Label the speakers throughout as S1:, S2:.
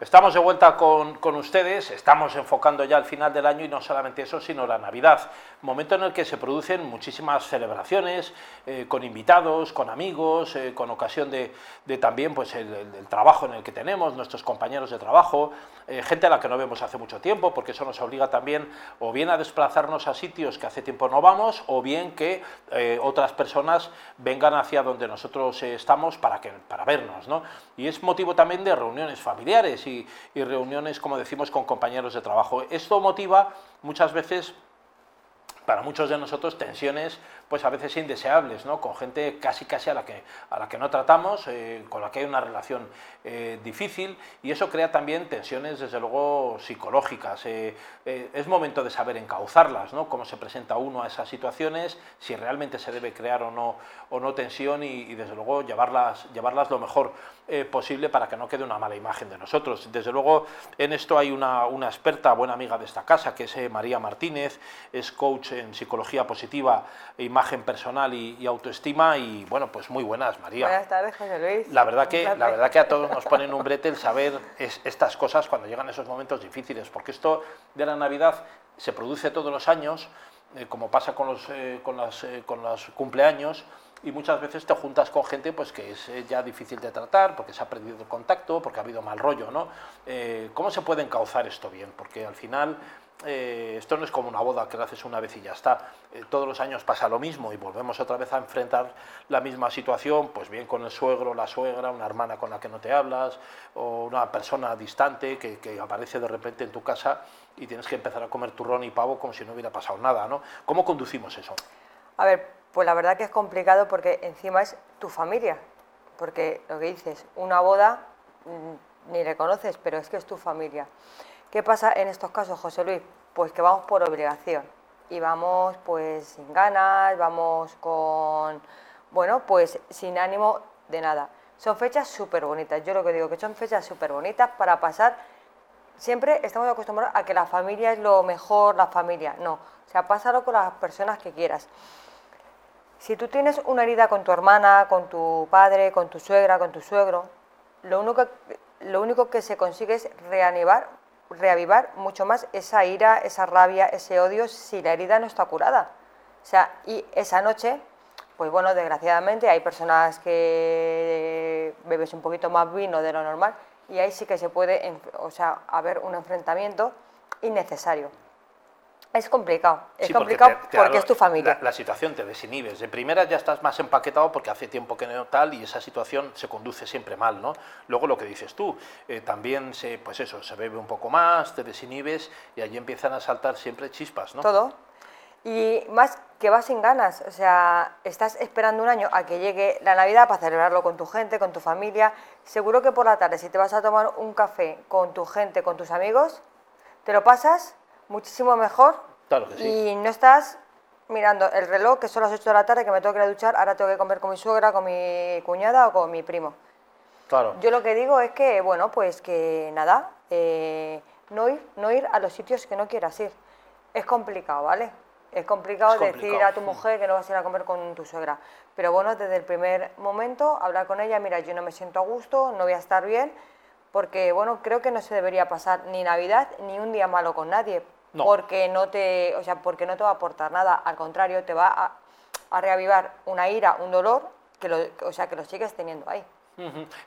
S1: Estamos de vuelta con, con, ustedes, estamos enfocando ya el final del año y no solamente eso, sino la Navidad, momento en el que se producen muchísimas celebraciones eh, con invitados, con amigos, eh, con ocasión de, también pues, el, el, trabajo en el que tenemos, nuestros compañeros de trabajo, eh, gente a la que no vemos hace mucho tiempo, porque eso nos obliga también o bien a desplazarnos a sitios que hace tiempo no vamos, o bien que otras personas vengan hacia donde nosotros estamos para, que, para vernos. ¿no? Y es motivo también de reuniones familiares y, reuniones, como decimos, con compañeros de trabajo. Esto motiva muchas veces para muchos de nosotros tensiones pues a veces indeseables, ¿no? con gente casi casi a la que, a la que no tratamos, eh, con la que hay una relación eh, difícil y eso crea también tensiones desde luego psicológicas. Eh, es momento de saber encauzarlas, ¿no? cómo se presenta uno a esas situaciones, si realmente se debe crear o no, o no tensión y, desde luego llevarlas, llevarlas lo mejor posible para que no quede una mala imagen de nosotros. Desde luego en esto hay una, una experta, buena amiga de esta casa, que es María Martínez, es coach en psicología positiva y imagen personal y, autoestima y bueno, pues muy buenas, María.
S2: Buenas tardes, José Luis.
S1: La verdad que, la verdad que a todos nos ponen un brete el saber estas cosas cuando llegan esos momentos difíciles, porque esto de la Navidad se produce todos los años, eh, como pasa con los, eh, con, las, eh, con los cumpleaños, y muchas veces te juntas con gente pues que es ya difícil de tratar porque se ha perdido el contacto, porque ha habido mal rollo, ¿no? ¿Cómo se puede encauzar esto bien? Porque al final eh, esto no es como una boda que lo haces una vez y ya está. Eh, todos los años pasa lo mismo y volvemos otra vez a enfrentar la misma situación, pues bien con el suegro, la suegra, una hermana con la que no te hablas, o una persona distante que, que aparece de repente en tu casa y tienes que empezar a comer turrón y pavo como si no hubiera pasado nada, ¿no? ¿Cómo conducimos eso?
S2: A ver, pues la verdad que es complicado porque encima es tu familia, porque lo que dices, una boda mm, ni le conoces, pero es que es tu familia. ¿Qué pasa en estos casos, José Luis? Pues que vamos por obligación y vamos pues sin ganas, vamos con, bueno, pues sin ánimo de nada. Son fechas súper bonitas, yo lo que digo que son fechas súper bonitas para pasar, siempre estamos acostumbrados a que la familia es lo mejor, la familia, no, o sea, pásalo con las personas que quieras. Si tú tienes una herida con tu hermana, con tu padre, con tu suegra, con tu suegro, lo único, lo único que se consigue es reanivar reavivar mucho más esa ira, esa rabia, ese odio si la herida no está curada. O sea, y esa noche, pues bueno, desgraciadamente hay personas que bebes un poquito más vino de lo normal y ahí sí que se puede, o sea, haber un enfrentamiento innecesario. Es complicado, es complicado porque, es tu familia.
S1: La, situación te desinhibes. De primera ya estás más empaquetado porque hace tiempo que no tal y esa situación se conduce siempre mal, ¿no? Luego lo que dices tú, eh, también se, pues eso, se bebe un poco más, te desinhibes y allí empiezan a saltar siempre chispas, ¿no?
S2: Todo. Y más que vas sin ganas, o sea, estás esperando un año a que llegue la Navidad para celebrarlo con tu gente, con tu familia. Seguro que por la tarde, si te vas a tomar un café con tu gente, con tus amigos, te lo pasas muchísimo mejor. Y no estás mirando el reloj, que son las 8 de la tarde, que me tengo que ir a duchar, ahora tengo que comer con mi suegra, con mi cuñada o con mi primo.
S1: Claro.
S2: Yo lo que digo es que, bueno, pues que nada, eh, no, ir, no ir a los sitios que no quieras ir. Es complicado, ¿vale? Es complicado, decir a tu mujer que no vas a ir a comer con tu suegra. Pero bueno, desde el primer momento, hablar con ella, mira, yo no me siento a gusto, no voy a estar bien, porque bueno, creo que no se debería pasar ni Navidad ni un día malo con nadie, porque no te, o sea, porque no te va a aportar nada, al contrario, te va a, a reavivar una ira, un dolor, que lo, o sea, que lo sigues teniendo ahí.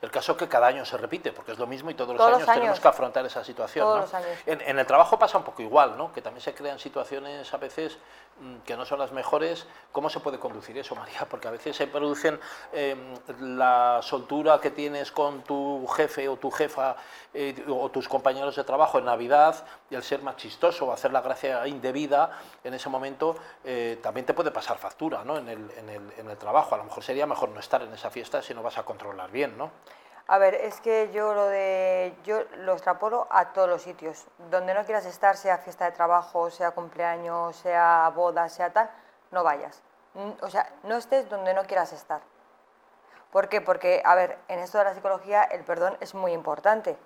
S1: El caso es que cada año se repite, porque es lo mismo y todos, los, años tenemos que afrontar esa situación. En, el trabajo pasa un poco igual, ¿no? que también se crean situaciones a veces que no son las mejores. ¿Cómo se puede conducir eso, María? Porque a veces se producen em, la soltura que tienes con tu jefe o tu jefa eh, o tus compañeros de trabajo en Navidad y el ser más chistoso o hacer la gracia indebida en ese momento eh, también te puede pasar factura ¿no? en, el, en, el, en el trabajo. A lo mejor sería mejor no estar en esa fiesta si no vas a controlar bien. ¿no?
S2: A ver, es que yo lo de yo lo extrapolo a todos los sitios. Donde no quieras estar, sea fiesta de trabajo, sea cumpleaños, sea boda, sea tal, no vayas. O sea, no estés donde no quieras estar. ¿Por qué? Porque, a ver, en esto de la psicología el perdón es muy importante.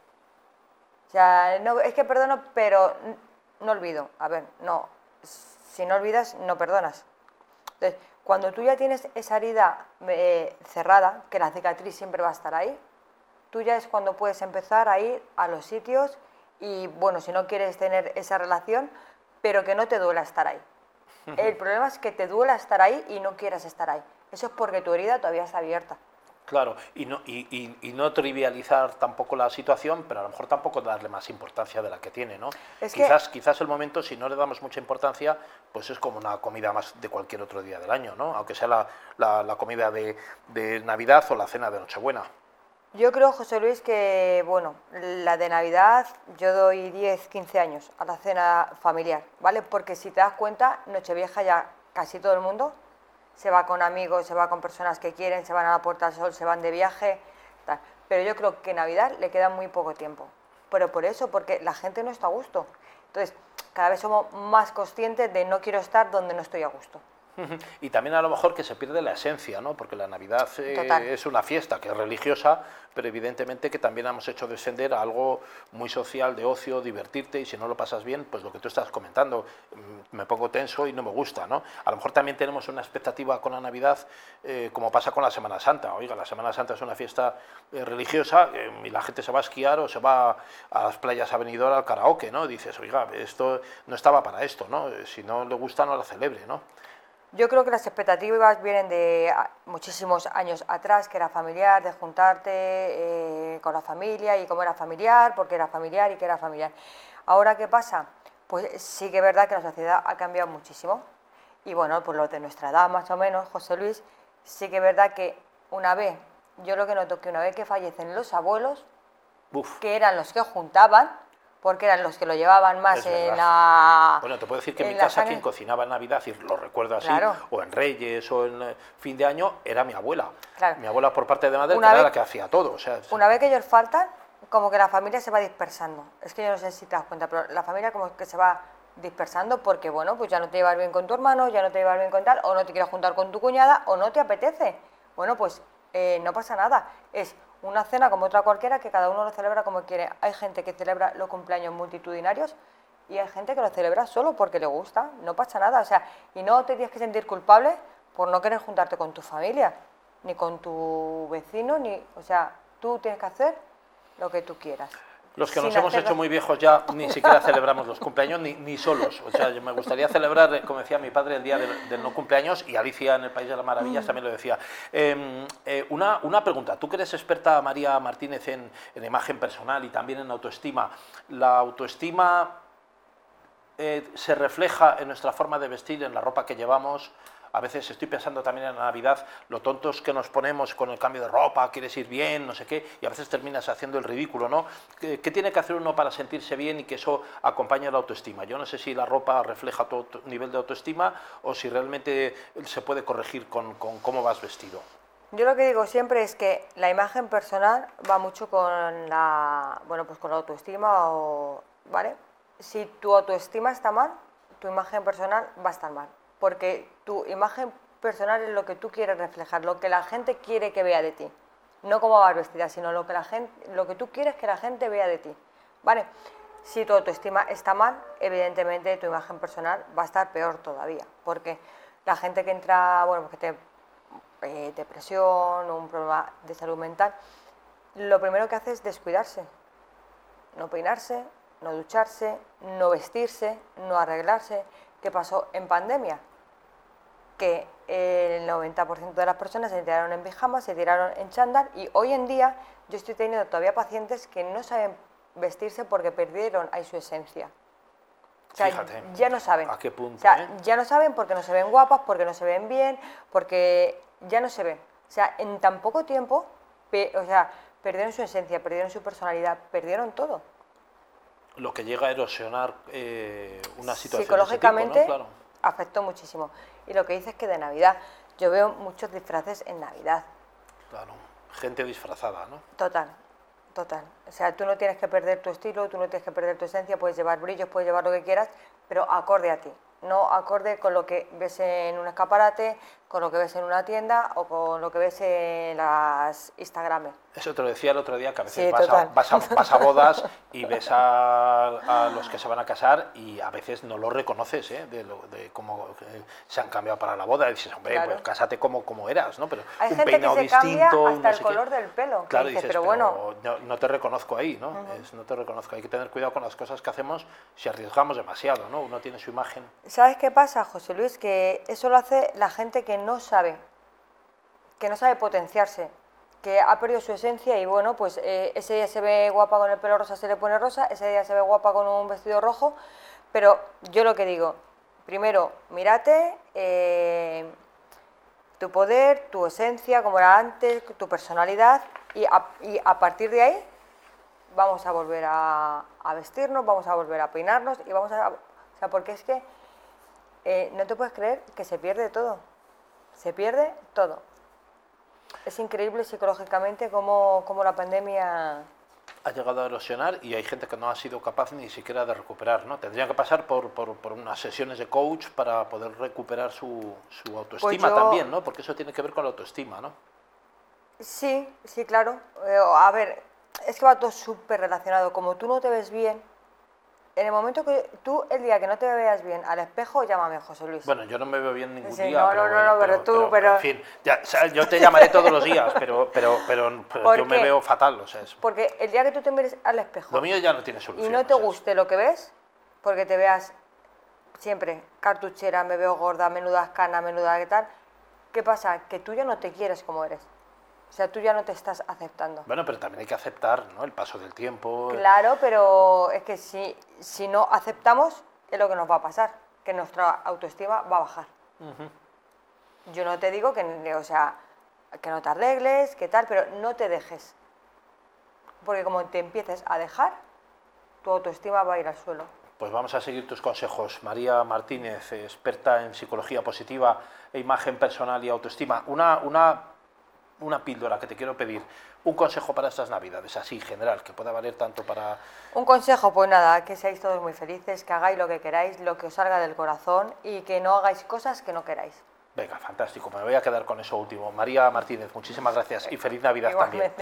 S2: O sea, no, es que perdono, pero no olvido. A ver, no. Si no olvidas, no perdonas. Entonces, cuando tú ya tienes esa herida eh, cerrada, que la cicatriz siempre va a estar ahí, tú ya es cuando puedes empezar a ir a los sitios y, bueno, si no quieres tener esa relación, pero que no te duela estar ahí. El problema es que te duela estar ahí y no quieras estar ahí. Eso es porque tu herida todavía está abierta.
S1: Claro, y no, y, y, no trivializar tampoco la situación, pero a lo mejor tampoco darle más importancia de la que tiene, ¿no? quizás, quizás el momento, si no le damos mucha importancia, pues es como una comida más de cualquier otro día del año, ¿no? Aunque sea la, la, comida de, de Navidad o la cena de Nochebuena.
S2: Yo creo, José Luis, que bueno, la de Navidad yo doy 10, 15 años a la cena familiar, ¿vale? Porque si te das cuenta, Nochevieja ya casi todo el mundo se va con amigos, se va con personas que quieren, se van a la Puerta del Sol, se van de viaje, tal. Pero yo creo que Navidad le queda muy poco tiempo. Pero por eso, porque la gente no está a gusto. Entonces, cada vez somos más conscientes de no quiero estar donde no estoy a gusto.
S1: Y también a lo mejor que se pierde la esencia, ¿no? Porque la Navidad eh, es una fiesta que es religiosa, pero evidentemente que también hemos hecho descender a algo muy social, de ocio, divertirte, y si no lo pasas bien, pues lo que tú estás comentando, mm, me pongo tenso y no me gusta, ¿no? A lo mejor también tenemos una expectativa con la Navidad, eh, como pasa con la Semana Santa. Oiga, la Semana Santa es una fiesta eh, religiosa y la gente se va a esquiar o se va a las playas a al karaoke, ¿no? dices, oiga, esto no estaba para esto, ¿no? Si no le gusta, no la celebre, ¿no?
S2: Yo creo que las expectativas vienen de ah, muchísimos años atrás, que era familiar, de juntarte eh, con la familia y cómo era familiar, porque era familiar y que era familiar. Ahora, ¿qué pasa? Pues sí que es verdad que la sociedad ha cambiado muchísimo. Y bueno, pues lo de nuestra edad más o menos, José Luis, sí que es verdad que una vez, yo lo que noto que una vez que fallecen los abuelos, que eran los que juntaban, porque eran los que lo llevaban más en la...
S1: Bueno, te puedo decir que en mi casa quien cocinaba en Navidad, y lo recuerdo así, o en Reyes, o en eh, fin de año, era mi abuela. Mi abuela por parte de madre, era la que hacía todo. O sea,
S2: una vez que ellos faltan, como que la familia se va dispersando. Es que yo no sé si te das cuenta, pero la familia como que se va dispersando porque, bueno, pues ya no te llevas bien con tu hermano, ya no te llevas bien con tal, o no te quieres juntar con tu cuñada, o no te apetece. Bueno, pues eh, no pasa nada. Es una cena como otra cualquiera que cada uno lo celebra como quiere. Hay gente que celebra los cumpleaños multitudinarios y hay gente que lo celebra solo porque le gusta, no pasa nada. O sea, y no te tienes que sentir culpable por no querer juntarte con tu familia, ni con tu vecino, ni, o sea, tú tienes que hacer lo que tú quieras.
S1: Los que nos hemos hecho muy viejos ya ni siquiera celebramos los cumpleaños ni, ni, solos. O sea, yo me gustaría celebrar, eh, como decía mi padre, el día del, no cumpleaños y Alicia en el País de las Maravillas mm. también lo decía. Em, eh, una, una, pregunta, tú que eres experta, María Martínez, en, en imagen personal y también en autoestima, ¿la autoestima eh, se refleja en nuestra forma de vestir, en la ropa que llevamos? A veces estoy pensando también en la Navidad, lo tontos que nos ponemos con el cambio de ropa, quieres ir bien, no sé qué, y a veces terminas haciendo el ridículo, ¿no? ¿Qué, tiene que hacer uno para sentirse bien y que eso acompañe la autoestima? Yo no sé si la ropa refleja tu nivel de autoestima o si realmente se puede corregir con, cómo vas vestido.
S2: Yo lo que digo siempre es que la imagen personal va mucho con la, bueno, pues con la autoestima o, ¿vale? Si tu autoestima está mal, tu imagen personal va a estar mal porque tu imagen personal es lo que tú quieres reflejar, lo que la gente quiere que vea de ti. No cómo vas vestida, sino lo que, la gente, lo que tú quieres que la gente vea de ti. ¿Vale? Si tu autoestima está mal, evidentemente tu imagen personal va a estar peor todavía, porque la gente que entra, bueno, que tiene eh, depresión un problema de salud mental, lo primero que hace es descuidarse, no peinarse, no ducharse, no vestirse, no arreglarse, ¿Qué pasó en pandemia? Que el 90% de las personas se tiraron en pijama, se tiraron en chándal y hoy en día yo estoy teniendo todavía pacientes que no saben vestirse porque perdieron ahí su esencia.
S1: O sea, Fíjate,
S2: ya no saben.
S1: ¿A qué punto?
S2: O sea, eh? ya no saben porque no se ven guapas, porque no se ven bien, porque ya no se ven. O sea, en tan poco tiempo, o sea, perdieron su esencia, perdieron su personalidad, perdieron todo
S1: lo que llega a erosionar eh, una situación.
S2: Psicológicamente afectó muchísimo. Y lo que dices es que de Navidad, yo veo muchos disfraces en Navidad.
S1: Claro, gente disfrazada, ¿no?
S2: Total, total. O sea, tú no tienes que perder tu estilo, tú no tienes que perder tu esencia, puedes llevar brillos, puedes llevar lo que quieras, pero acorde a ti. No acorde con lo que ves en un escaparate, con lo que ves en una tienda o con lo que ves en las Instagram.
S1: Eso te lo decía el otro día, que a veces
S2: Sí,
S1: vas, a, vas a- vas a bodas y ves a, a los que se van a casar y a veces no los reconoces, ¿eh? de, lo- de cómo eh, se han cambiado para la boda. Y dices, hombre,
S2: Claro.
S1: pues cásate como, como eras, ¿no? Pero
S2: Hay
S1: un
S2: gente que
S1: peinado
S2: se cambia
S1: distinto, un
S2: hasta
S1: no
S2: el color
S1: qué.
S2: del pelo. que
S1: Claro,
S2: dices, pero
S1: pero
S2: bueno,
S1: no, no te reconozco ahí, ¿no? Es, no te reconozco. Hay que tener cuidado con las cosas que hacemos si arriesgamos demasiado, ¿no? Uno tiene su imagen.
S2: ¿sabes qué pasa, José Luis? Que eso lo hace la gente que no sabe, que no sabe potenciarse, que ha perdido su esencia y bueno, pues eh, ese día se ve guapa con el pelo rosa, se le pone rosa, ese día se ve guapa con un vestido rojo, pero yo lo que digo, primero, mírate, eh, tu poder, tu esencia, como era antes, tu personalidad, y a, partir de ahí vamos a volver a, a vestirnos, vamos a volver a peinarnos y vamos a... O sea, porque es que eh, no te puedes creer que se pierde todo. Se pierde todo. Es increíble psicológicamente cómo, cómo la pandemia...
S1: ha llegado a erosionar y hay gente que no ha sido capaz ni siquiera de recuperar, ¿no? Tendría que pasar por, por, por unas sesiones de coach para poder recuperar su, su autoestima
S2: yo-
S1: también, ¿no? Porque eso tiene que ver con la autoestima, ¿no?
S2: Sí, sí, claro. Eh, a ver, es que va todo súper relacionado. Como tú no te ves bien, en el momento que tú, el día que no te veas bien al espejo, llámame José Luis.
S1: Bueno, yo no me veo bien ningún
S2: Sí,
S1: día.
S2: no,
S1: pero
S2: no, no,
S1: bueno,
S2: pero tú, pero-
S1: En fin, ya, o sea, yo te llamaré todos los días, pero, pero, pero, pero
S2: ¿Por
S1: yo me veo fatal, o sea, es-
S2: Porque el día que tú te mires al espejo
S1: lo mío ya no tiene
S2: y
S1: solución.
S2: no te
S1: o sea, es-
S2: guste lo que ves, porque te veas siempre cartuchera, me veo gorda, menudas canas, menuda qué tal, ¿qué pasa? Que tú ya no te quieres como eres. O sea, tú ya no te estás aceptando.
S1: Bueno, pero también hay que aceptar, ¿no? El paso del tiempo.
S2: Claro, pero es que si, si no aceptamos, es lo que nos va a pasar, que nuestra autoestima va a bajar. Yo no te digo que, o sea, que no te arregles, que tal, pero no te dejes. Porque como te empieces a dejar, tu autoestima va a ir al suelo.
S1: Pues vamos a seguir tus consejos. María Martínez, experta en psicología positiva e imagen personal y autoestima. Una, una, una píldora que te quiero pedir. Un consejo para estas navidades, así, general, que pueda valer tanto para...
S2: Un consejo, pues nada, que seáis todos muy felices, que hagáis lo que queráis, lo que os salga del corazón y que no hagáis cosas que no queráis.
S1: Venga, fantástico. Me voy a quedar con eso último. María Martínez, muchísimas gracias y feliz Navidad también.